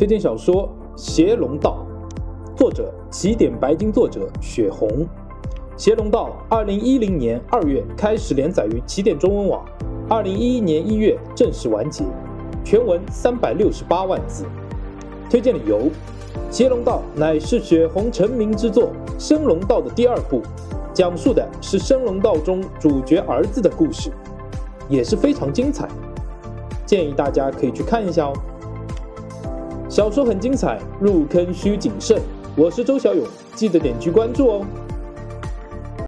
推荐小说《邪龙道》，作者起点白金，作者雪红。《邪龙道》二零一零年二月开始连载于起点中文网，二零一一年一月正式完结，全文三百六十八万字。推荐理由：《邪龙道》乃是雪红成名之作《升龙道》的第二部，讲述的是《升龙道》中主角儿子的故事，也是非常精彩，建议大家可以去看一下哦。小说很精彩，入坑需谨慎。我是周小勇，记得点击关注哦。